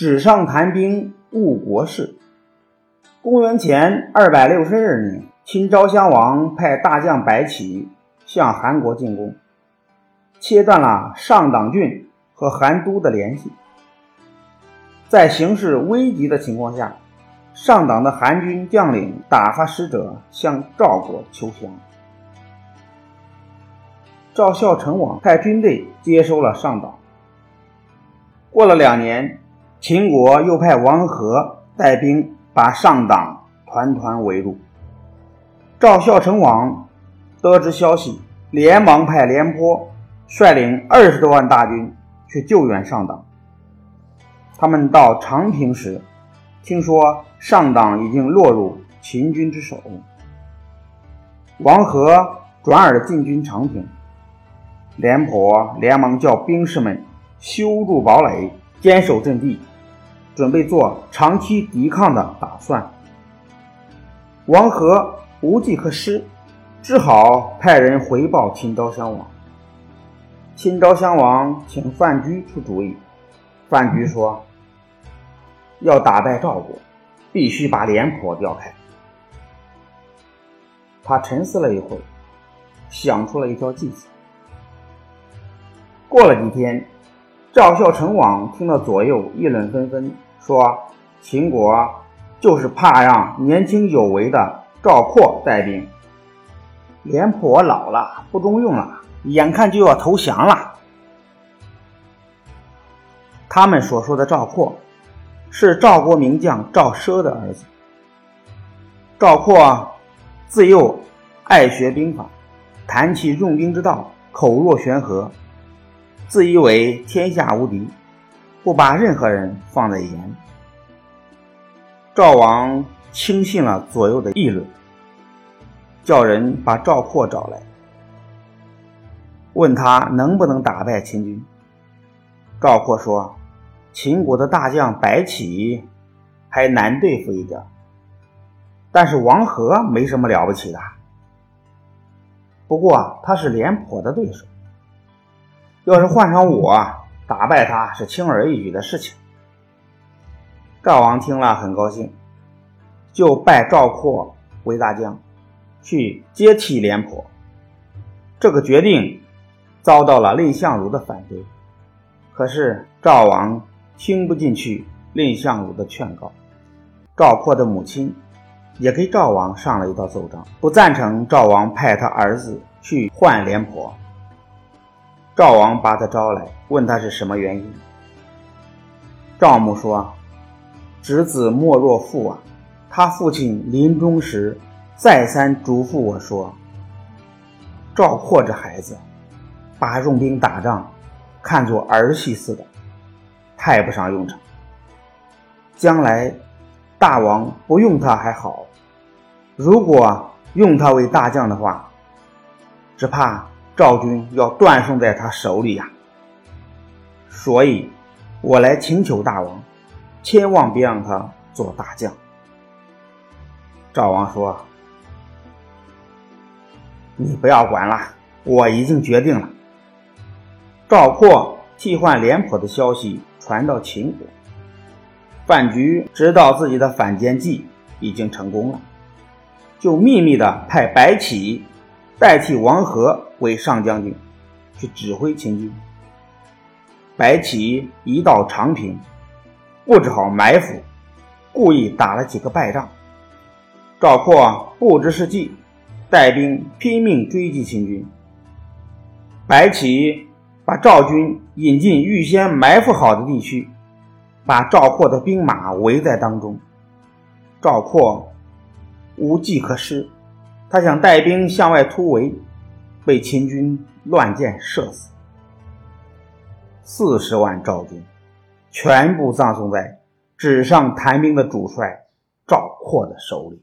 纸上谈兵误国事。公元前二百六十二年，秦昭襄王派大将白起向韩国进攻，切断了上党郡和韩都的联系。在形势危急的情况下，上党的韩军将领打发使者向赵国求降。赵孝成王派军队接收了上党。过了两年，秦国又派王和带兵把上党团团围住。赵孝成王得知消息，连忙派廉颇率领二十多万大军去救援上党。他们到长平时，听说上党已经落入秦军之手，王和转而进军长平。廉颇连忙叫兵士们修筑堡垒，坚守阵地，准备做长期抵抗的打算。王和无计可施，只好派人回报秦昭襄王。秦昭襄王请范雎出主意。范雎说：“要打败赵国，必须把廉颇调开。”他沉思了一会，想出了一条计策。过了几天，赵孝成王听到左右议论纷纷，说秦国就是怕让年轻有为的赵括带兵，廉颇老了不中用了，眼看就要投降了。他们所说的赵括，是赵国名将赵奢的儿子。赵括自幼爱学兵法，谈起用兵之道，口若悬河。自以为天下无敌，不把任何人放在眼里。赵王轻信了左右的议论，叫人把赵括找来，问他能不能打败秦军。赵括说：“秦国的大将白起还难对付一点，但是王和没什么了不起的。不过他是廉颇的对手。”要是换上我，打败他是轻而易举的事情。赵王听了很高兴，就拜赵括为大将，去接替廉颇。这个决定遭到了蔺相如的反对，可是赵王听不进去蔺相如的劝告。赵括的母亲也给赵王上了一道奏章，不赞成赵王派他儿子去换廉颇。赵王把他招来，问他是什么原因。赵母说：“侄子莫若父啊！他父亲临终时再三嘱咐我说，赵括这孩子，把用兵打仗看作儿戏似的，派不上用场。将来大王不用他还好，如果用他为大将的话，只怕……”赵军要断送在他手里呀，所以，我来请求大王，千万别让他做大将。赵王说：“你不要管了，我已经决定了。”赵括替换廉颇的消息传到秦国，范雎知道自己的反间计已经成功了，就秘密的派白起。代替王和为上将军，去指挥秦军。白起一到长平，布置好埋伏，故意打了几个败仗。赵括不知是计，带兵拼命追击秦军。白起把赵军引进预先埋伏好的地区，把赵括的兵马围在当中。赵括无计可施。他想带兵向外突围，被秦军乱箭射死。四十万赵军全部葬送在纸上谈兵的主帅赵括的手里。